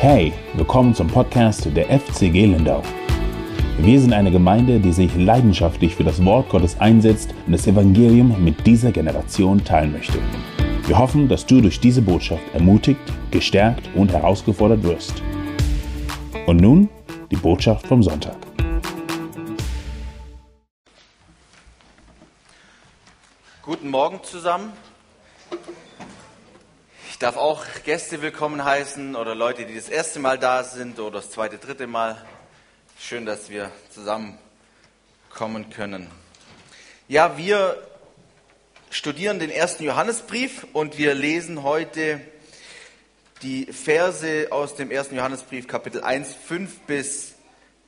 Hey, willkommen zum Podcast der FCG Lindau. Wir sind eine Gemeinde, die sich leidenschaftlich für das Wort Gottes einsetzt und das Evangelium mit dieser Generation teilen möchte. Wir hoffen, dass du durch diese Botschaft ermutigt, gestärkt und herausgefordert wirst. Und nun die Botschaft vom Sonntag. Guten Morgen zusammen. Ich darf auch Gäste willkommen heißen oder Leute, die das erste Mal da sind oder das zweite, dritte Mal. Schön, dass wir zusammenkommen können. Ja, wir studieren den ersten Johannesbrief und wir lesen heute die Verse aus dem ersten Johannesbrief Kapitel 1, 5 bis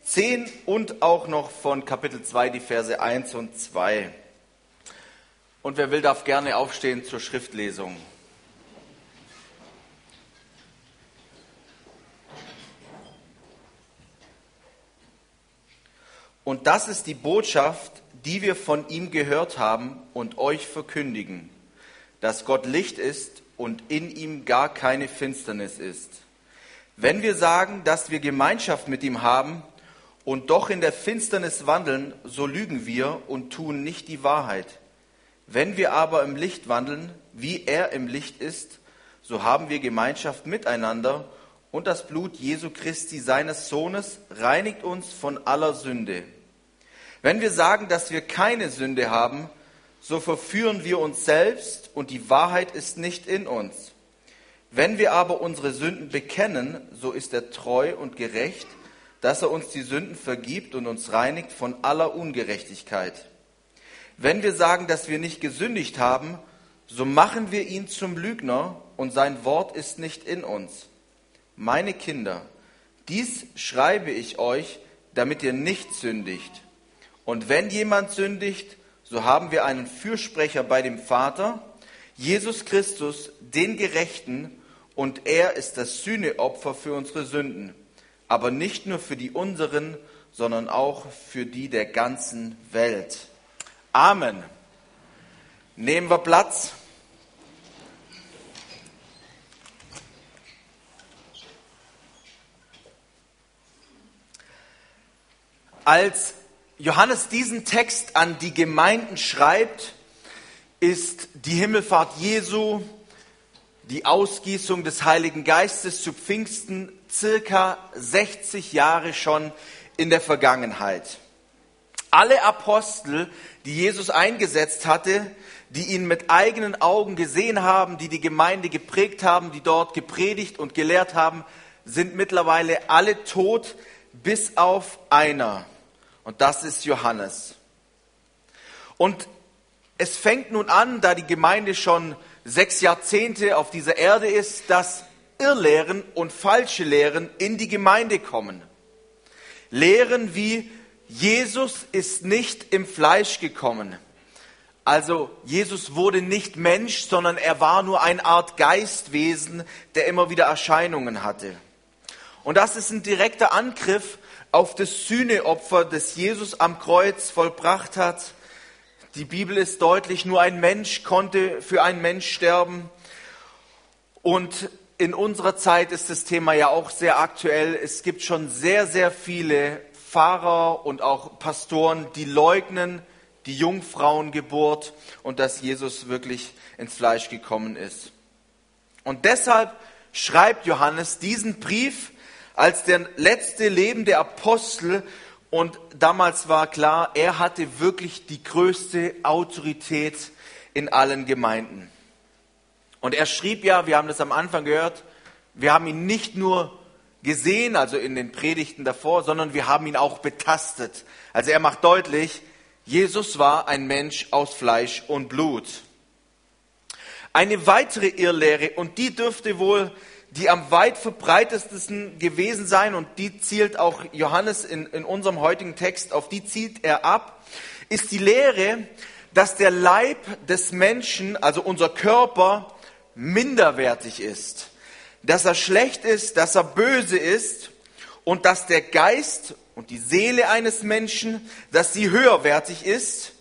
10 und auch noch von Kapitel 2 die Verse 1 und 2. Und wer will, darf gerne aufstehen zur Schriftlesung. Und das ist die Botschaft, die wir von ihm gehört haben und euch verkündigen, dass Gott Licht ist und in ihm gar keine Finsternis ist. Wenn wir sagen, dass wir Gemeinschaft mit ihm haben und doch in der Finsternis wandeln, so lügen wir und tun nicht die Wahrheit. Wenn wir aber im Licht wandeln, wie er im Licht ist, so haben wir Gemeinschaft miteinander und das Blut Jesu Christi, seines Sohnes, reinigt uns von aller Sünde. Wenn wir sagen, dass wir keine Sünde haben, so verführen wir uns selbst und die Wahrheit ist nicht in uns. Wenn wir aber unsere Sünden bekennen, so ist er treu und gerecht, dass er uns die Sünden vergibt und uns reinigt von aller Ungerechtigkeit. Wenn wir sagen, dass wir nicht gesündigt haben, so machen wir ihn zum Lügner und sein Wort ist nicht in uns. Meine Kinder, dies schreibe ich euch, damit ihr nicht sündigt. Und wenn jemand sündigt, so haben wir einen Fürsprecher bei dem Vater, Jesus Christus, den Gerechten, und er ist das Sühneopfer für unsere Sünden, aber nicht nur für die unseren, sondern auch für die der ganzen Welt. Amen. Nehmen wir Platz. Als Johannes diesen Text an die Gemeinden schreibt, ist die Himmelfahrt Jesu, die Ausgießung des Heiligen Geistes zu Pfingsten circa 60 Jahre schon in der Vergangenheit. Alle Apostel, die Jesus eingesetzt hatte, die ihn mit eigenen Augen gesehen haben, die die Gemeinde geprägt haben, die dort gepredigt und gelehrt haben, sind mittlerweile alle tot, bis auf einer. Und das ist Johannes. Und es fängt nun an, da die Gemeinde schon sechs Jahrzehnte auf dieser Erde ist, dass Irrlehren und falsche Lehren in die Gemeinde kommen. Lehren wie Jesus ist nicht im Fleisch gekommen. Also Jesus wurde nicht Mensch, sondern er war nur eine Art Geistwesen, der immer wieder Erscheinungen hatte. Und das ist ein direkter Angriff auf das Sühneopfer, das Jesus am Kreuz vollbracht hat. Die Bibel ist deutlich, nur ein Mensch konnte für einen Mensch sterben. Und in unserer Zeit ist das Thema ja auch sehr aktuell. Es gibt schon sehr, sehr viele Pfarrer und auch Pastoren, die leugnen die Jungfrauengeburt und dass Jesus wirklich ins Fleisch gekommen ist. Und deshalb schreibt Johannes diesen Brief als der letzte lebende Apostel und damals war klar, er hatte wirklich die größte Autorität in allen Gemeinden. Und er schrieb ja, wir haben das am Anfang gehört, wir haben ihn nicht nur gesehen, also in den Predigten davor, sondern wir haben ihn auch betastet. Also er macht deutlich, Jesus war ein Mensch aus Fleisch und Blut. Eine weitere Irrlehre, und die dürfte wohl die am weit verbreitetsten gewesen sein und die zielt auch Johannes in, in unserem heutigen Text, auf die zielt er ab, ist die Lehre, dass der Leib des Menschen, also unser Körper, minderwertig ist, dass er schlecht ist, dass er böse ist und dass der Geist und die Seele eines Menschen, dass sie höherwertig ist.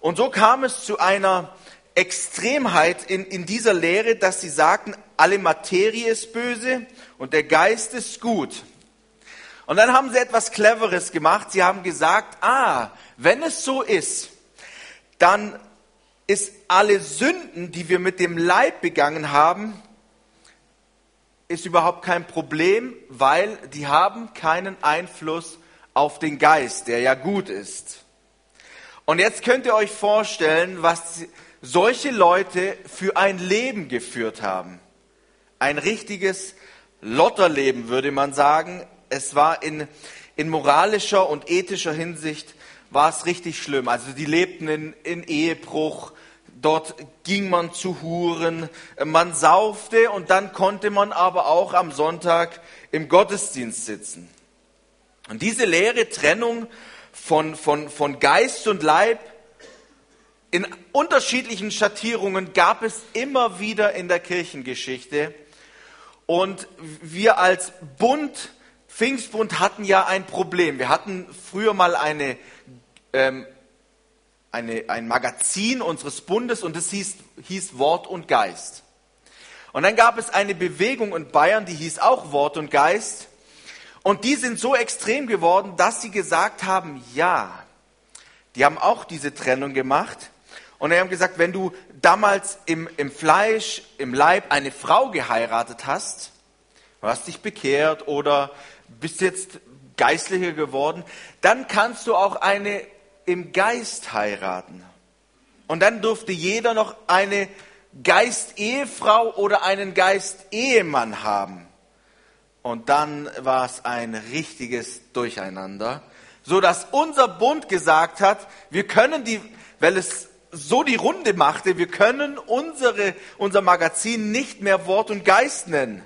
Und so kam es zu einer Extremheit in, in dieser Lehre, dass sie sagten, alle Materie ist böse und der Geist ist gut. Und dann haben sie etwas Cleveres gemacht. Sie haben gesagt, ah, wenn es so ist, dann ist alle Sünden, die wir mit dem Leib begangen haben, ist überhaupt kein Problem, weil die haben keinen Einfluss auf den Geist, der ja gut ist. Und jetzt könnt ihr euch vorstellen, was solche Leute für ein Leben geführt haben. Ein richtiges Lotterleben, würde man sagen. Es war in, in moralischer und ethischer Hinsicht war es richtig schlimm. Also die lebten in, in Ehebruch, dort ging man zu Huren, man saufte und dann konnte man aber auch am Sonntag im Gottesdienst sitzen. Und diese leere Trennung von, von, von Geist und Leib in unterschiedlichen Schattierungen gab es immer wieder in der Kirchengeschichte. Und wir als Bund, Pfingstbund, hatten ja ein Problem. Wir hatten früher mal eine, ähm, eine, ein Magazin unseres Bundes und es hieß, hieß Wort und Geist. Und dann gab es eine Bewegung in Bayern, die hieß auch Wort und Geist. Und die sind so extrem geworden, dass sie gesagt haben, ja, die haben auch diese Trennung gemacht. Und sie haben gesagt, wenn du damals im, im Fleisch, im Leib eine Frau geheiratet hast, du hast dich bekehrt oder bist jetzt Geistlicher geworden, dann kannst du auch eine im Geist heiraten. Und dann durfte jeder noch eine Geist-Ehefrau oder einen Geist-Ehemann haben. Und dann war es ein richtiges Durcheinander, so dass unser Bund gesagt hat, wir können die, weil es so die Runde machte, wir können unsere, unser Magazin nicht mehr Wort und Geist nennen,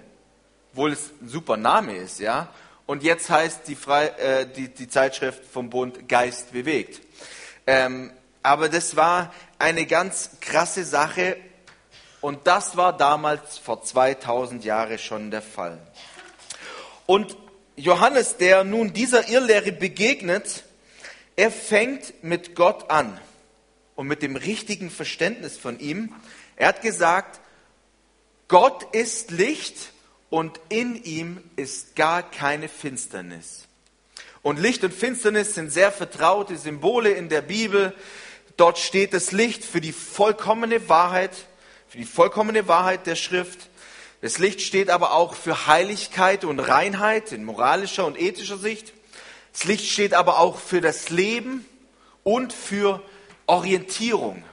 obwohl es ein super Name ist, ja. Und jetzt heißt die, Frei, äh, die, die Zeitschrift vom Bund Geist bewegt. Ähm, aber das war eine ganz krasse Sache und das war damals vor 2000 Jahren schon der Fall. Und Johannes, der nun dieser Irrlehre begegnet, er fängt mit Gott an und mit dem richtigen Verständnis von ihm. Er hat gesagt, Gott ist Licht und in ihm ist gar keine Finsternis. Und Licht und Finsternis sind sehr vertraute Symbole in der Bibel. Dort steht das Licht für die vollkommene Wahrheit, für die vollkommene Wahrheit der Schrift. Das Licht steht aber auch für Heiligkeit und Reinheit in moralischer und ethischer Sicht. Das Licht steht aber auch für das Leben und für Orientierung.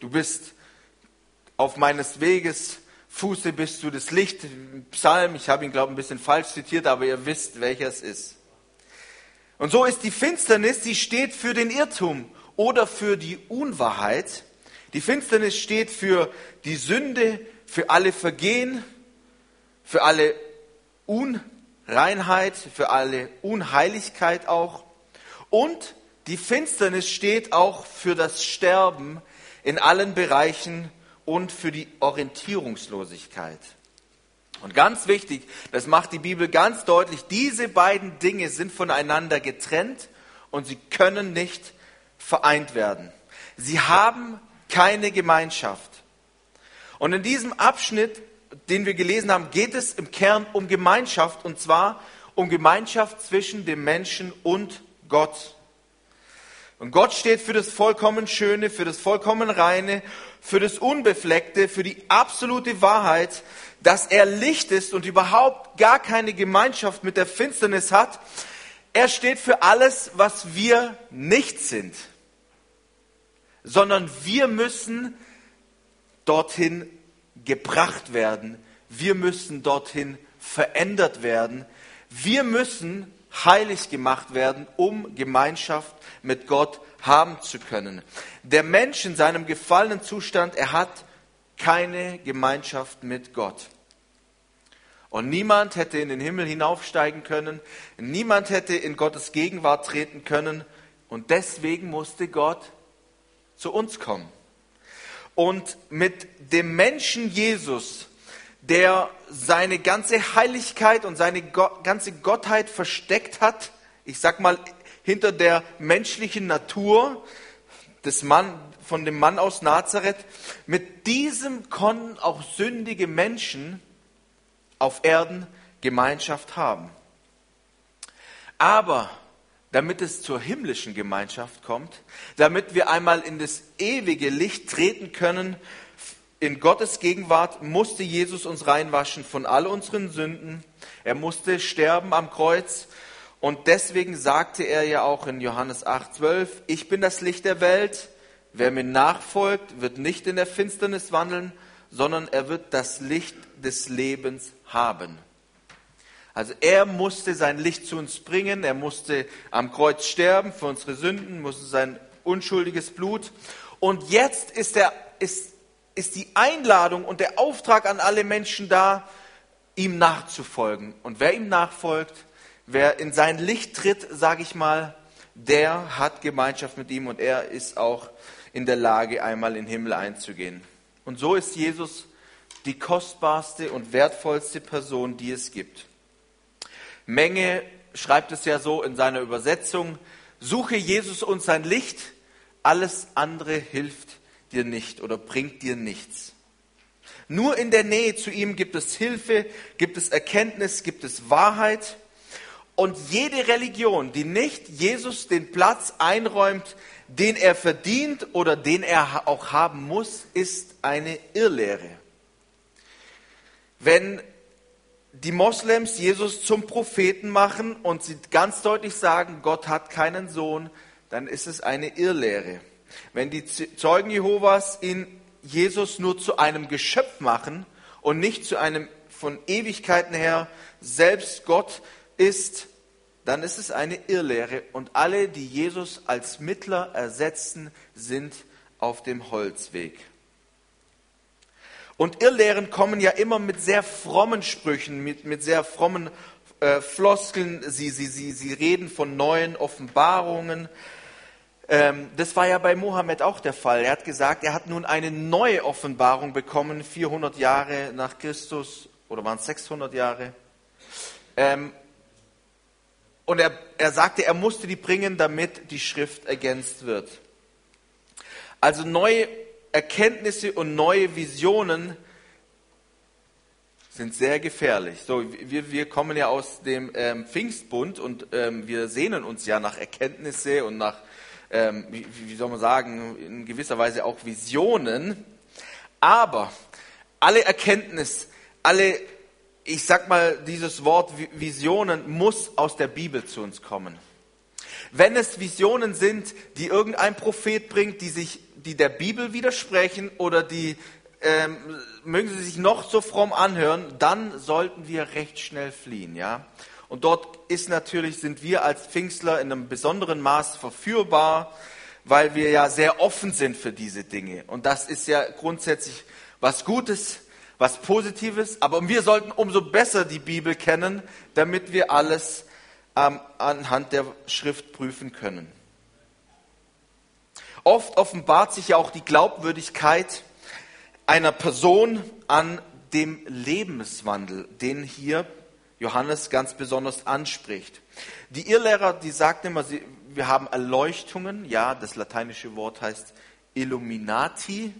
Du bist auf meines Weges Fuße bist du das Licht. Psalm, ich habe ihn glaube ich ein bisschen falsch zitiert, aber ihr wisst, welcher es ist. Und so ist die Finsternis, sie steht für den Irrtum oder für die Unwahrheit. Die Finsternis steht für die Sünde, für alle Vergehen, für alle Unreinheit, für alle Unheiligkeit auch. Und die Finsternis steht auch für das Sterben in allen Bereichen und für die Orientierungslosigkeit. Und ganz wichtig, das macht die Bibel ganz deutlich, diese beiden Dinge sind voneinander getrennt und sie können nicht vereint werden. Sie haben keine Gemeinschaft. Und in diesem Abschnitt, den wir gelesen haben, geht es im Kern um Gemeinschaft und zwar um Gemeinschaft zwischen dem Menschen und Gott. Und Gott steht für das vollkommen Schöne, für das vollkommen Reine, für das Unbefleckte, für die absolute Wahrheit, dass er Licht ist und überhaupt gar keine Gemeinschaft mit der Finsternis hat. Er steht für alles, was wir nicht sind, sondern wir müssen dorthin gebracht werden. Wir müssen dorthin verändert werden. Wir müssen heilig gemacht werden, um Gemeinschaft mit Gott haben zu können. Der Mensch in seinem gefallenen Zustand, er hat keine Gemeinschaft mit Gott. Und niemand hätte in den Himmel hinaufsteigen können, niemand hätte in Gottes Gegenwart treten können und deswegen musste Gott zu uns kommen. Und mit dem Menschen Jesus der seine ganze Heiligkeit und seine ganze Gottheit versteckt hat, ich sag mal, hinter der menschlichen Natur, des Mann, von dem Mann aus Nazareth. Mit diesem konnten auch sündige Menschen auf Erden Gemeinschaft haben. Aber damit es zur himmlischen Gemeinschaft kommt, damit wir einmal in das ewige Licht treten können, in Gottes Gegenwart musste Jesus uns reinwaschen von all unseren Sünden. Er musste sterben am Kreuz. Und deswegen sagte er ja auch in Johannes 8, 12, ich bin das Licht der Welt. Wer mir nachfolgt, wird nicht in der Finsternis wandeln, sondern er wird das Licht des Lebens haben. Also er musste sein Licht zu uns bringen, er musste am Kreuz sterben für unsere Sünden, musste sein unschuldiges Blut. Und jetzt ist, er, ist, ist die Einladung und der Auftrag an alle Menschen da, ihm nachzufolgen. Und wer ihm nachfolgt, wer in sein Licht tritt, sage ich mal, der hat Gemeinschaft mit ihm und er ist auch in der Lage, einmal in den Himmel einzugehen. Und so ist Jesus die kostbarste und wertvollste Person, die es gibt. Menge schreibt es ja so in seiner Übersetzung, suche Jesus und sein Licht, alles andere hilft dir nicht oder bringt dir nichts. Nur in der Nähe zu ihm gibt es Hilfe, gibt es Erkenntnis, gibt es Wahrheit. Und jede Religion, die nicht Jesus den Platz einräumt, den er verdient oder den er auch haben muss, ist eine Irrlehre. Wenn die Moslems Jesus zum Propheten machen und sie ganz deutlich sagen, Gott hat keinen Sohn, dann ist es eine Irrlehre. Wenn die Zeugen Jehovas ihn Jesus nur zu einem Geschöpf machen und nicht zu einem von Ewigkeiten her selbst Gott ist, dann ist es eine Irrlehre und alle, die Jesus als Mittler ersetzen, sind auf dem Holzweg. Und Irrlehren kommen ja immer mit sehr frommen Sprüchen, mit, mit sehr frommen äh, Floskeln. Sie, sie, sie, sie reden von neuen Offenbarungen. Ähm, das war ja bei Mohammed auch der Fall. Er hat gesagt, er hat nun eine neue Offenbarung bekommen, 400 Jahre nach Christus, oder waren es 600 Jahre. Ähm, und er, er sagte, er musste die bringen, damit die Schrift ergänzt wird. Also neue Erkenntnisse und neue Visionen sind sehr gefährlich. So, wir, wir kommen ja aus dem ähm, Pfingstbund und ähm, wir sehnen uns ja nach Erkenntnisse und nach, ähm, wie, wie soll man sagen, in gewisser Weise auch Visionen. Aber alle Erkenntnis, alle, ich sag mal, dieses Wort Visionen muss aus der Bibel zu uns kommen. Wenn es Visionen sind, die irgendein Prophet bringt, die sich die der Bibel widersprechen oder die ähm, mögen sie sich noch so fromm anhören, dann sollten wir recht schnell fliehen, ja. Und dort ist natürlich, sind wir als Pfingstler in einem besonderen Maß verführbar, weil wir ja sehr offen sind für diese Dinge. Und das ist ja grundsätzlich was Gutes, was Positives. Aber wir sollten umso besser die Bibel kennen, damit wir alles ähm, anhand der Schrift prüfen können. Oft offenbart sich ja auch die Glaubwürdigkeit einer Person an dem Lebenswandel, den hier Johannes ganz besonders anspricht. Die Irrlehrer, die sagten immer, sie, wir haben Erleuchtungen, ja, das lateinische Wort heißt Illuminati,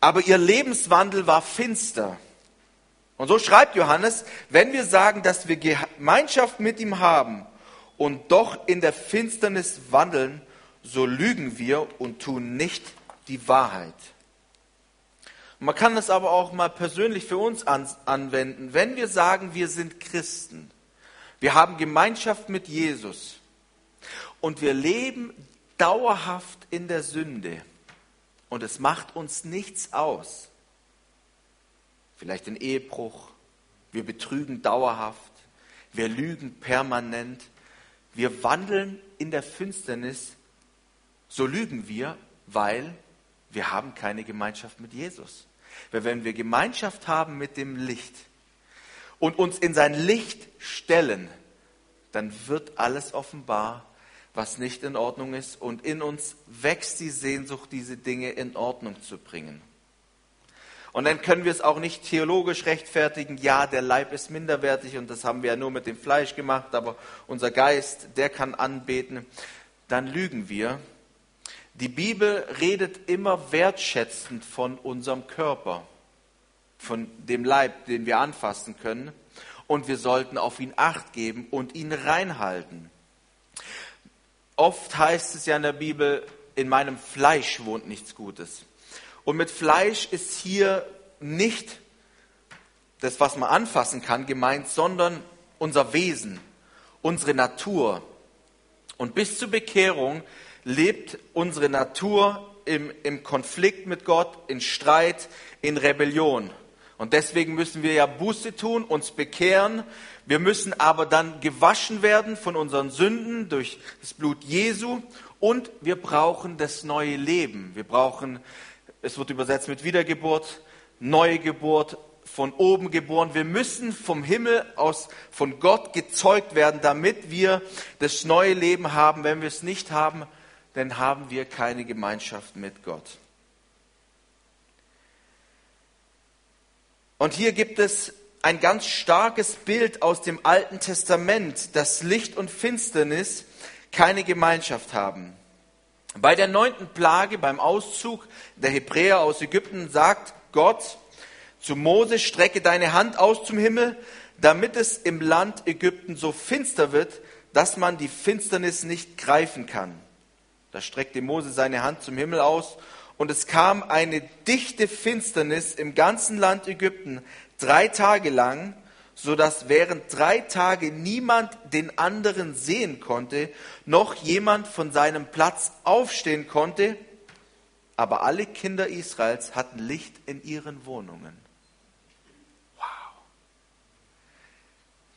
aber ihr Lebenswandel war finster. Und so schreibt Johannes, wenn wir sagen, dass wir Gemeinschaft mit ihm haben und doch in der Finsternis wandeln, so lügen wir und tun nicht die Wahrheit. Man kann es aber auch mal persönlich für uns anwenden. Wenn wir sagen, wir sind Christen, wir haben Gemeinschaft mit Jesus und wir leben dauerhaft in der Sünde und es macht uns nichts aus, vielleicht ein Ehebruch, wir betrügen dauerhaft, wir lügen permanent, wir wandeln in der Finsternis, so lügen wir, weil wir haben keine Gemeinschaft mit Jesus. Weil wenn wir Gemeinschaft haben mit dem Licht und uns in sein Licht stellen, dann wird alles offenbar, was nicht in Ordnung ist und in uns wächst die Sehnsucht, diese Dinge in Ordnung zu bringen. Und dann können wir es auch nicht theologisch rechtfertigen, ja, der Leib ist minderwertig und das haben wir ja nur mit dem Fleisch gemacht, aber unser Geist, der kann anbeten. Dann lügen wir Die Bibel redet immer wertschätzend von unserem Körper, von dem Leib, den wir anfassen können. Und wir sollten auf ihn acht geben und ihn reinhalten. Oft heißt es ja in der Bibel, in meinem Fleisch wohnt nichts Gutes. Und mit Fleisch ist hier nicht das, was man anfassen kann, gemeint, sondern unser Wesen, unsere Natur. Und bis zur Bekehrung lebt unsere Natur im, im Konflikt mit Gott, in Streit, in Rebellion. Und deswegen müssen wir ja Buße tun, uns bekehren. Wir müssen aber dann gewaschen werden von unseren Sünden durch das Blut Jesu. Und wir brauchen das neue Leben. Wir brauchen, es wird übersetzt mit Wiedergeburt, neue Geburt, von oben geboren. Wir müssen vom Himmel aus, von Gott gezeugt werden, damit wir das neue Leben haben. Wenn wir es nicht haben, dann haben wir keine Gemeinschaft mit Gott. Und hier gibt es ein ganz starkes Bild aus dem Alten Testament, dass Licht und Finsternis keine Gemeinschaft haben. Bei der neunten Plage, beim Auszug der Hebräer aus Ägypten, sagt Gott zu Mose, strecke deine Hand aus zum Himmel, damit es im Land Ägypten so finster wird, dass man die Finsternis nicht greifen kann. Da streckte Mose seine Hand zum Himmel aus und es kam eine dichte Finsternis im ganzen Land Ägypten drei Tage lang, so dass während drei Tage niemand den anderen sehen konnte, noch jemand von seinem Platz aufstehen konnte, aber alle Kinder Israels hatten Licht in ihren Wohnungen. Wow.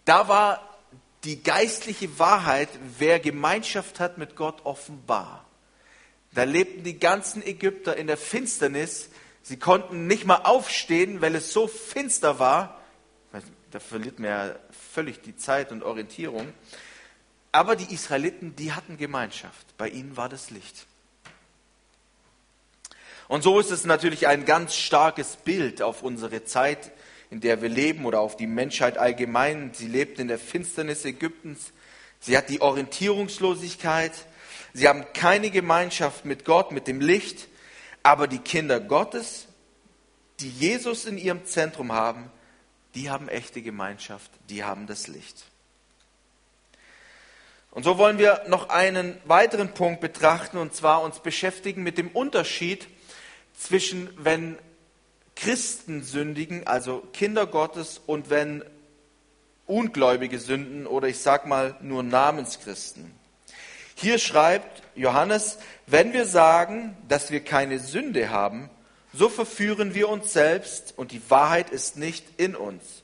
Da war die geistliche Wahrheit, wer Gemeinschaft hat mit Gott, offenbar. Da lebten die ganzen Ägypter in der Finsternis. Sie konnten nicht mal aufstehen, weil es so finster war. Da verliert man ja völlig die Zeit und Orientierung. Aber die Israeliten, die hatten Gemeinschaft. Bei ihnen war das Licht. Und so ist es natürlich ein ganz starkes Bild auf unsere Zeit, in der wir leben oder auf die Menschheit allgemein. Sie lebt in der Finsternis Ägyptens. Sie hat die Orientierungslosigkeit. Sie haben keine Gemeinschaft mit Gott, mit dem Licht, aber die Kinder Gottes, die Jesus in ihrem Zentrum haben, die haben echte Gemeinschaft, die haben das Licht. Und so wollen wir noch einen weiteren Punkt betrachten, und zwar uns beschäftigen mit dem Unterschied zwischen, wenn Christen sündigen, also Kinder Gottes, und wenn Ungläubige sünden oder ich sag mal nur Namenschristen. Hier schreibt Johannes, wenn wir sagen, dass wir keine Sünde haben, so verführen wir uns selbst und die Wahrheit ist nicht in uns.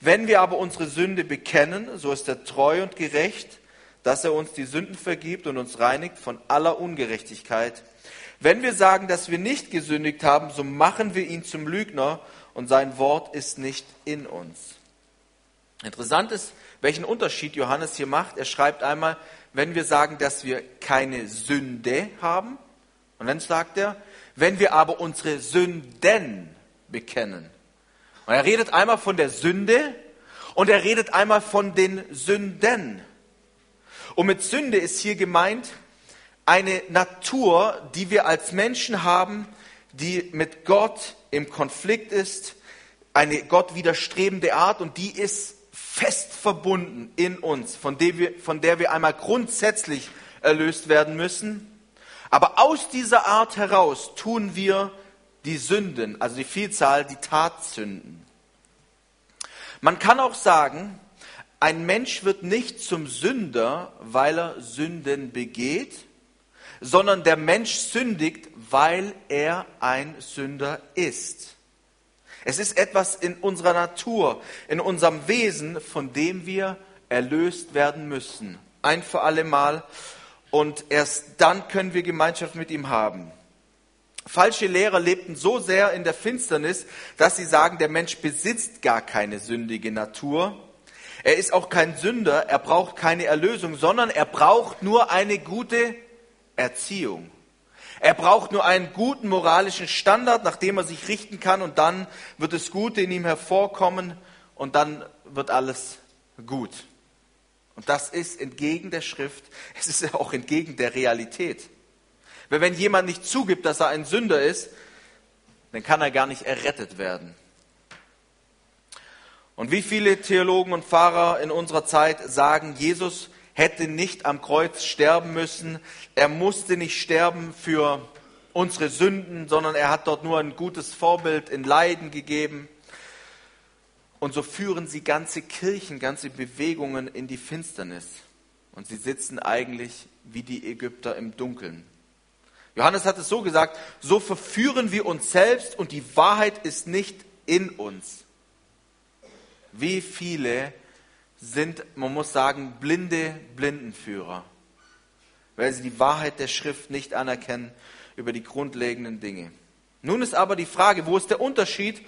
Wenn wir aber unsere Sünde bekennen, so ist er treu und gerecht, dass er uns die Sünden vergibt und uns reinigt von aller Ungerechtigkeit. Wenn wir sagen, dass wir nicht gesündigt haben, so machen wir ihn zum Lügner und sein Wort ist nicht in uns. Interessant ist, welchen Unterschied Johannes hier macht. Er schreibt einmal, wenn wir sagen, dass wir keine Sünde haben. Und dann sagt er, wenn wir aber unsere Sünden bekennen. Und er redet einmal von der Sünde und er redet einmal von den Sünden. Und mit Sünde ist hier gemeint eine Natur, die wir als Menschen haben, die mit Gott im Konflikt ist, eine Gott widerstrebende Art und die ist fest verbunden in uns, von der, wir, von der wir einmal grundsätzlich erlöst werden müssen. Aber aus dieser Art heraus tun wir die Sünden, also die Vielzahl, die Tatsünden. Man kann auch sagen, ein Mensch wird nicht zum Sünder, weil er Sünden begeht, sondern der Mensch sündigt, weil er ein Sünder ist. Es ist etwas in unserer Natur, in unserem Wesen, von dem wir erlöst werden müssen. Ein für alle Mal. Und erst dann können wir Gemeinschaft mit ihm haben. Falsche Lehrer lebten so sehr in der Finsternis, dass sie sagen, der Mensch besitzt gar keine sündige Natur. Er ist auch kein Sünder, er braucht keine Erlösung, sondern er braucht nur eine gute Erziehung. Er braucht nur einen guten moralischen Standard, nach dem er sich richten kann und dann wird das Gute in ihm hervorkommen und dann wird alles gut. Und das ist entgegen der Schrift, es ist ja auch entgegen der Realität. Weil wenn jemand nicht zugibt, dass er ein Sünder ist, dann kann er gar nicht errettet werden. Und wie viele Theologen und Pfarrer in unserer Zeit sagen, Jesus hätte nicht am Kreuz sterben müssen, er musste nicht sterben für unsere Sünden, sondern er hat dort nur ein gutes Vorbild in Leiden gegeben. Und so führen sie ganze Kirchen, ganze Bewegungen in die Finsternis. Und sie sitzen eigentlich wie die Ägypter im Dunkeln. Johannes hat es so gesagt, so verführen wir uns selbst und die Wahrheit ist nicht in uns. Wie viele sind, man muss sagen, blinde Blindenführer, weil sie die Wahrheit der Schrift nicht anerkennen über die grundlegenden Dinge. Nun ist aber die Frage, wo ist der Unterschied,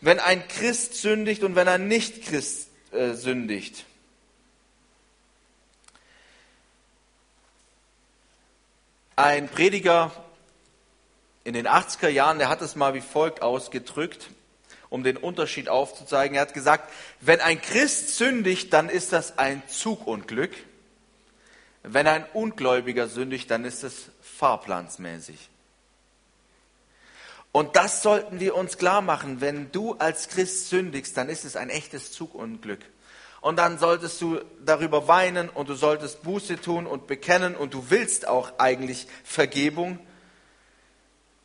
wenn ein Christ sündigt und wenn ein Nicht-Christ äh, sündigt? Ein Prediger in den 80er Jahren, der hat es mal wie folgt ausgedrückt, um den Unterschied aufzuzeigen. Er hat gesagt, wenn ein Christ sündigt, dann ist das ein Zugunglück. Wenn ein Ungläubiger sündigt, dann ist es fahrplansmäßig. Und das sollten wir uns klar machen. Wenn du als Christ sündigst, dann ist es ein echtes Zugunglück und dann solltest du darüber weinen und du solltest Buße tun und bekennen und du willst auch eigentlich Vergebung.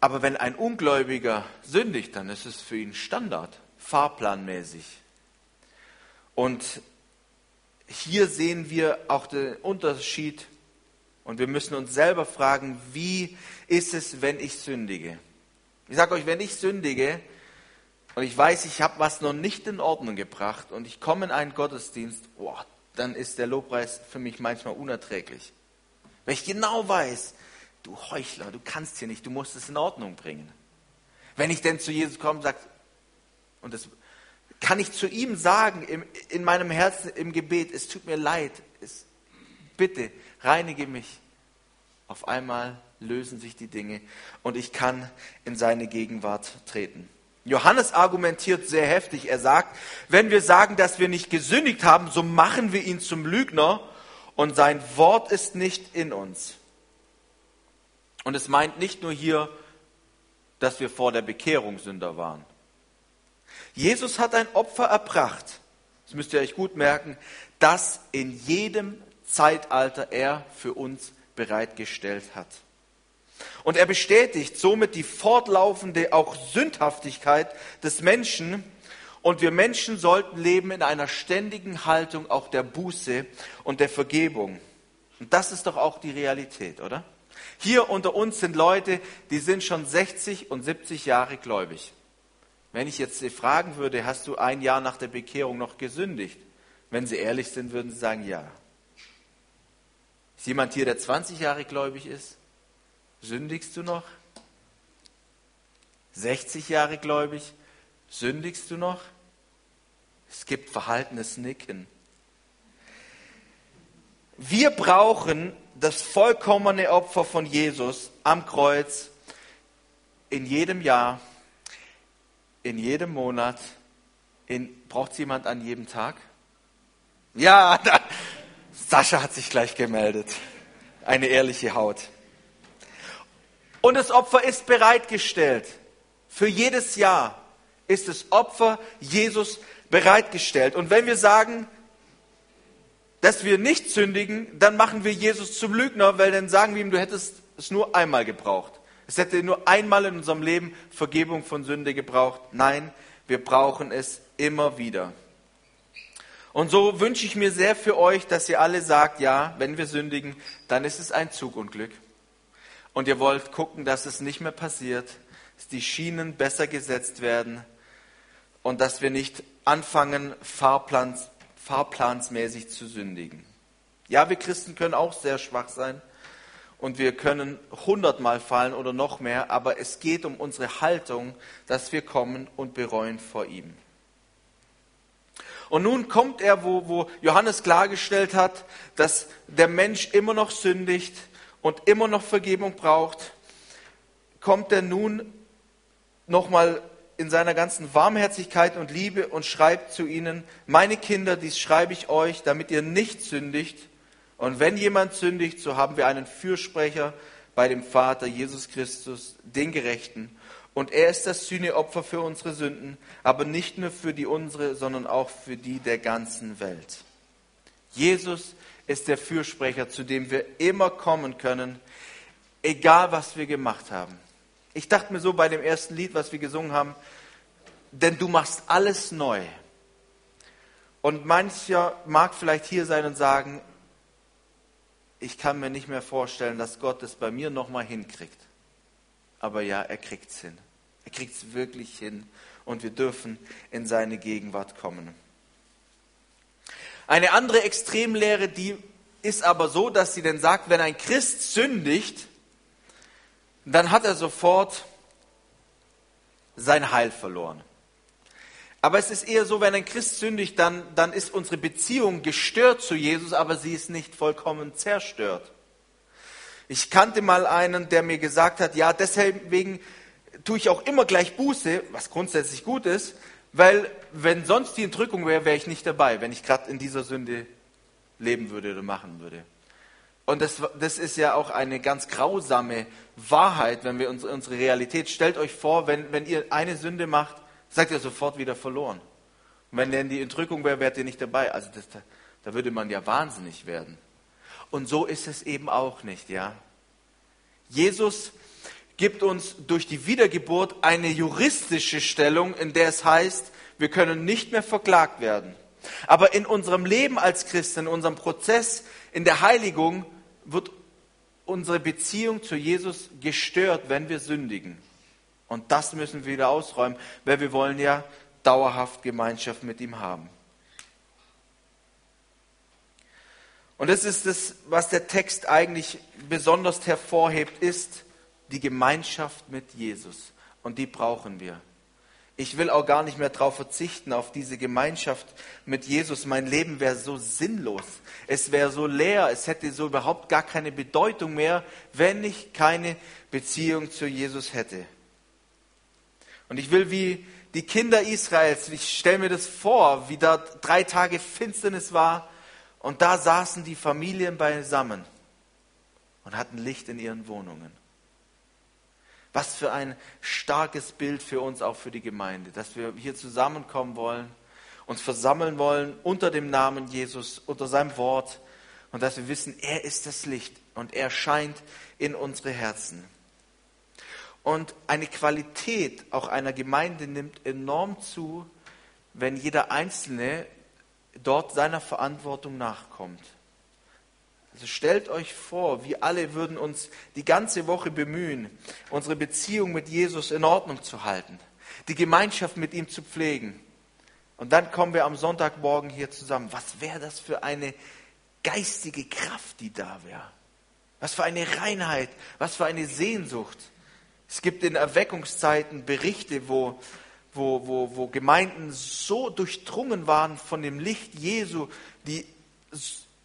Aber wenn ein Ungläubiger sündigt, dann ist es für ihn Standard, fahrplanmäßig. Und hier sehen wir auch den Unterschied und wir müssen uns selber fragen, wie ist es, wenn ich sündige? Ich sage euch, wenn ich sündige, und ich weiß, ich habe was noch nicht in Ordnung gebracht und ich komme in einen Gottesdienst, oh, dann ist der Lobpreis für mich manchmal unerträglich. Weil ich genau weiß, du Heuchler, du kannst hier nicht, du musst es in Ordnung bringen. Wenn ich denn zu Jesus komme sage, und das kann ich zu ihm sagen, im, in meinem Herzen im Gebet, es tut mir leid, es, bitte reinige mich. Auf einmal lösen sich die Dinge und ich kann in seine Gegenwart treten. Johannes argumentiert sehr heftig. Er sagt, wenn wir sagen, dass wir nicht gesündigt haben, so machen wir ihn zum Lügner und sein Wort ist nicht in uns. Und es meint nicht nur hier, dass wir vor der Bekehrung Sünder waren. Jesus hat ein Opfer erbracht, das müsst ihr euch gut merken, das in jedem Zeitalter er für uns bereitgestellt hat. Und er bestätigt somit die fortlaufende auch Sündhaftigkeit des Menschen. Und wir Menschen sollten leben in einer ständigen Haltung auch der Buße und der Vergebung. Und das ist doch auch die Realität, oder? Hier unter uns sind Leute, die sind schon 60 und 70 Jahre gläubig. Wenn ich jetzt Sie fragen würde, hast du ein Jahr nach der Bekehrung noch gesündigt? Wenn Sie ehrlich sind, würden Sie sagen, ja. Ist jemand hier, der 20 Jahre gläubig ist? Sündigst du noch? 60 Jahre gläubig? Sündigst du noch? Es gibt verhaltenes Nicken. Wir brauchen das vollkommene Opfer von Jesus am Kreuz in jedem Jahr, in jedem Monat. Braucht es jemand an jedem Tag? Ja, da, Sascha hat sich gleich gemeldet. Eine ehrliche Haut. Und das Opfer ist bereitgestellt. Für jedes Jahr ist das Opfer Jesus bereitgestellt. Und wenn wir sagen, dass wir nicht sündigen, dann machen wir Jesus zum Lügner, weil dann sagen wir ihm, du hättest es nur einmal gebraucht. Es hätte nur einmal in unserem Leben Vergebung von Sünde gebraucht. Nein, wir brauchen es immer wieder. Und so wünsche ich mir sehr für euch, dass ihr alle sagt, ja, wenn wir sündigen, dann ist es ein Zugunglück und ihr wollt gucken, dass es nicht mehr passiert, dass die Schienen besser gesetzt werden und dass wir nicht anfangen, Fahrplans, fahrplansmäßig zu sündigen. Ja, wir Christen können auch sehr schwach sein und wir können hundertmal fallen oder noch mehr, aber es geht um unsere Haltung, dass wir kommen und bereuen vor ihm. Und nun kommt er, wo, wo Johannes klargestellt hat, dass der Mensch immer noch sündigt, und immer noch Vergebung braucht, kommt er nun nochmal in seiner ganzen Warmherzigkeit und Liebe und schreibt zu ihnen, meine Kinder, dies schreibe ich euch, damit ihr nicht sündigt. Und wenn jemand sündigt, so haben wir einen Fürsprecher bei dem Vater, Jesus Christus, den Gerechten. Und er ist das Sühneopfer für unsere Sünden, aber nicht nur für die unsere, sondern auch für die der ganzen Welt. Jesus ist der Fürsprecher, zu dem wir immer kommen können, egal was wir gemacht haben. Ich dachte mir so bei dem ersten Lied, was wir gesungen haben, denn du machst alles neu. Und mancher mag vielleicht hier sein und sagen, ich kann mir nicht mehr vorstellen, dass Gott es bei mir nochmal hinkriegt. Aber ja, er kriegt es hin. Er kriegt es wirklich hin. Und wir dürfen in seine Gegenwart kommen. Eine andere Extremlehre, die ist aber so, dass sie dann sagt, wenn ein Christ sündigt, dann hat er sofort sein Heil verloren. Aber es ist eher so, wenn ein Christ sündigt, dann, dann ist unsere Beziehung gestört zu Jesus, aber sie ist nicht vollkommen zerstört. Ich kannte mal einen, der mir gesagt hat, ja, deswegen tue ich auch immer gleich Buße, was grundsätzlich gut ist, weil wenn sonst die Entrückung wäre, wäre ich nicht dabei, wenn ich gerade in dieser Sünde leben würde oder machen würde. Und das, das ist ja auch eine ganz grausame Wahrheit, wenn wir uns unsere Realität, stellt euch vor, wenn, wenn ihr eine Sünde macht, seid ihr sofort wieder verloren. Und wenn denn die Entrückung wäre, wärt ihr nicht dabei. Also das, da, da würde man ja wahnsinnig werden. Und so ist es eben auch nicht, ja. Jesus gibt uns durch die Wiedergeburt eine juristische Stellung, in der es heißt, wir können nicht mehr verklagt werden. Aber in unserem Leben als Christen, in unserem Prozess in der Heiligung wird unsere Beziehung zu Jesus gestört, wenn wir sündigen. Und das müssen wir wieder ausräumen, weil wir wollen ja dauerhaft Gemeinschaft mit ihm haben. Und das ist das, was der Text eigentlich besonders hervorhebt, ist die Gemeinschaft mit Jesus. Und die brauchen wir. Ich will auch gar nicht mehr darauf verzichten, auf diese Gemeinschaft mit Jesus. Mein Leben wäre so sinnlos. Es wäre so leer. Es hätte so überhaupt gar keine Bedeutung mehr, wenn ich keine Beziehung zu Jesus hätte. Und ich will wie die Kinder Israels, ich stelle mir das vor, wie da drei Tage Finsternis war und da saßen die Familien beisammen und hatten Licht in ihren Wohnungen. Was für ein starkes Bild für uns, auch für die Gemeinde, dass wir hier zusammenkommen wollen, uns versammeln wollen unter dem Namen Jesus, unter seinem Wort und dass wir wissen, er ist das Licht und er scheint in unsere Herzen. Und eine Qualität auch einer Gemeinde nimmt enorm zu, wenn jeder Einzelne dort seiner Verantwortung nachkommt. Also stellt euch vor, wir alle würden uns die ganze Woche bemühen, unsere Beziehung mit Jesus in Ordnung zu halten, die Gemeinschaft mit ihm zu pflegen. Und dann kommen wir am Sonntagmorgen hier zusammen. Was wäre das für eine geistige Kraft, die da wäre? Was für eine Reinheit, was für eine Sehnsucht. Es gibt in Erweckungszeiten Berichte, wo, wo, wo, wo Gemeinden so durchdrungen waren von dem Licht Jesu, die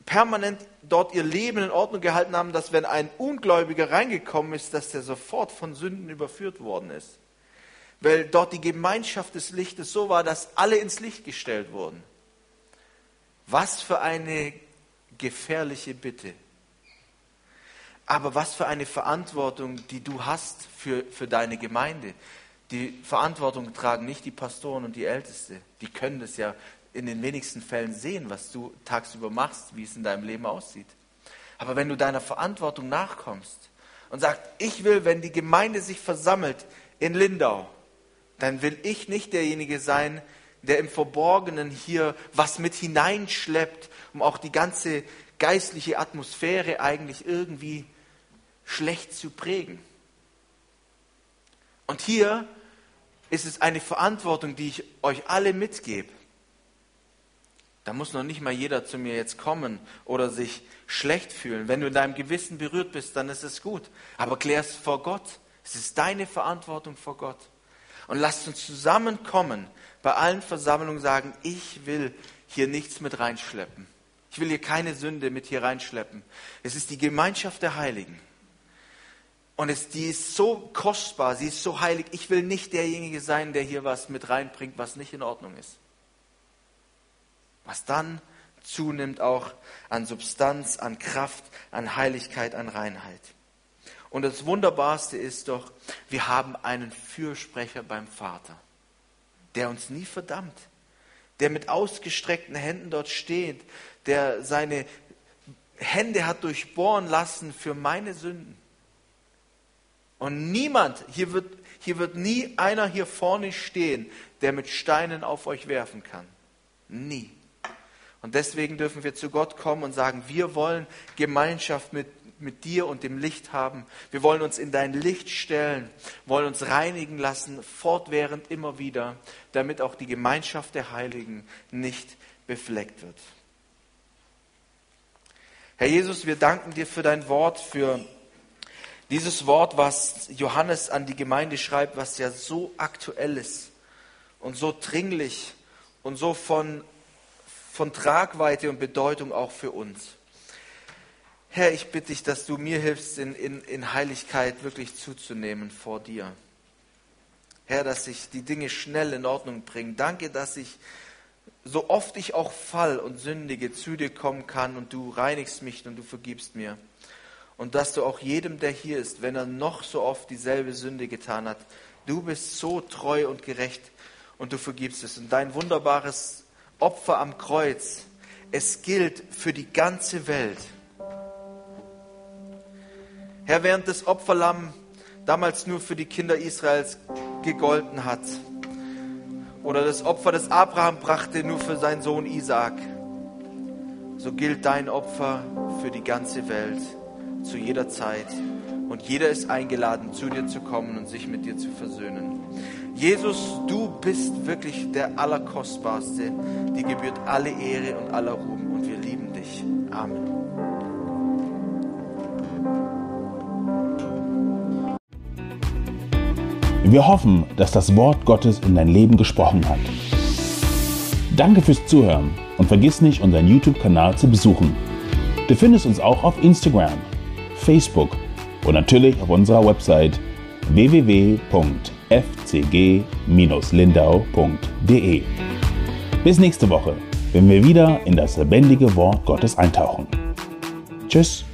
permanent dort ihr Leben in Ordnung gehalten haben, dass wenn ein Ungläubiger reingekommen ist, dass der sofort von Sünden überführt worden ist. Weil dort die Gemeinschaft des Lichtes so war, dass alle ins Licht gestellt wurden. Was für eine gefährliche Bitte. Aber was für eine Verantwortung, die du hast für, für deine Gemeinde. Die Verantwortung tragen nicht die Pastoren und die Älteste. Die können das ja in den wenigsten Fällen sehen, was du tagsüber machst, wie es in deinem Leben aussieht. Aber wenn du deiner Verantwortung nachkommst und sagst, ich will, wenn die Gemeinde sich versammelt in Lindau, dann will ich nicht derjenige sein, der im Verborgenen hier was mit hineinschleppt, um auch die ganze geistliche Atmosphäre eigentlich irgendwie schlecht zu prägen. Und hier ist es eine Verantwortung, die ich euch alle mitgebe. Da muss noch nicht mal jeder zu mir jetzt kommen oder sich schlecht fühlen. Wenn du in deinem Gewissen berührt bist, dann ist es gut. Aber klär es vor Gott. Es ist deine Verantwortung vor Gott. Und lasst uns zusammenkommen, bei allen Versammlungen sagen, ich will hier nichts mit reinschleppen. Ich will hier keine Sünde mit hier reinschleppen. Es ist die Gemeinschaft der Heiligen. Und es, die ist so kostbar, sie ist so heilig. Ich will nicht derjenige sein, der hier was mit reinbringt, was nicht in Ordnung ist. Was dann zunimmt auch an Substanz, an Kraft, an Heiligkeit, an Reinheit. Und das Wunderbarste ist doch, wir haben einen Fürsprecher beim Vater, der uns nie verdammt, der mit ausgestreckten Händen dort steht, der seine Hände hat durchbohren lassen für meine Sünden. Und niemand, hier wird, hier wird nie einer hier vorne stehen, der mit Steinen auf euch werfen kann. Nie. Und deswegen dürfen wir zu Gott kommen und sagen, wir wollen Gemeinschaft mit, mit dir und dem Licht haben. Wir wollen uns in dein Licht stellen, wollen uns reinigen lassen, fortwährend immer wieder, damit auch die Gemeinschaft der Heiligen nicht befleckt wird. Herr Jesus, wir danken dir für dein Wort, für dieses Wort, was Johannes an die Gemeinde schreibt, was ja so aktuell ist und so dringlich und so von, von Tragweite und Bedeutung auch für uns. Herr, ich bitte dich, dass du mir hilfst, in, in, in Heiligkeit wirklich zuzunehmen vor dir. Herr, dass ich die Dinge schnell in Ordnung bringe. Danke, dass ich so oft ich auch fall und sündige, zu dir kommen kann und du reinigst mich und du vergibst mir. Und dass du auch jedem, der hier ist, wenn er noch so oft dieselbe Sünde getan hat, du bist so treu und gerecht und du vergibst es. Und dein wunderbares Opfer am Kreuz, es gilt für die ganze Welt. Herr, während das Opferlamm damals nur für die Kinder Israels gegolten hat, oder das Opfer, das Abraham brachte, nur für seinen Sohn Isaac, so gilt dein Opfer für die ganze Welt zu jeder Zeit. Und jeder ist eingeladen, zu dir zu kommen und sich mit dir zu versöhnen. Jesus, du bist wirklich der Allerkostbarste. Dir gebührt alle Ehre und aller Ruhm. Und wir lieben dich. Amen. Wir hoffen, dass das Wort Gottes in dein Leben gesprochen hat. Danke fürs Zuhören und vergiss nicht, unseren YouTube-Kanal zu besuchen. Du findest uns auch auf Instagram, Facebook und natürlich auf unserer Website www.fcg-lindau.de. Bis nächste Woche, wenn wir wieder in das lebendige Wort Gottes eintauchen. Tschüss.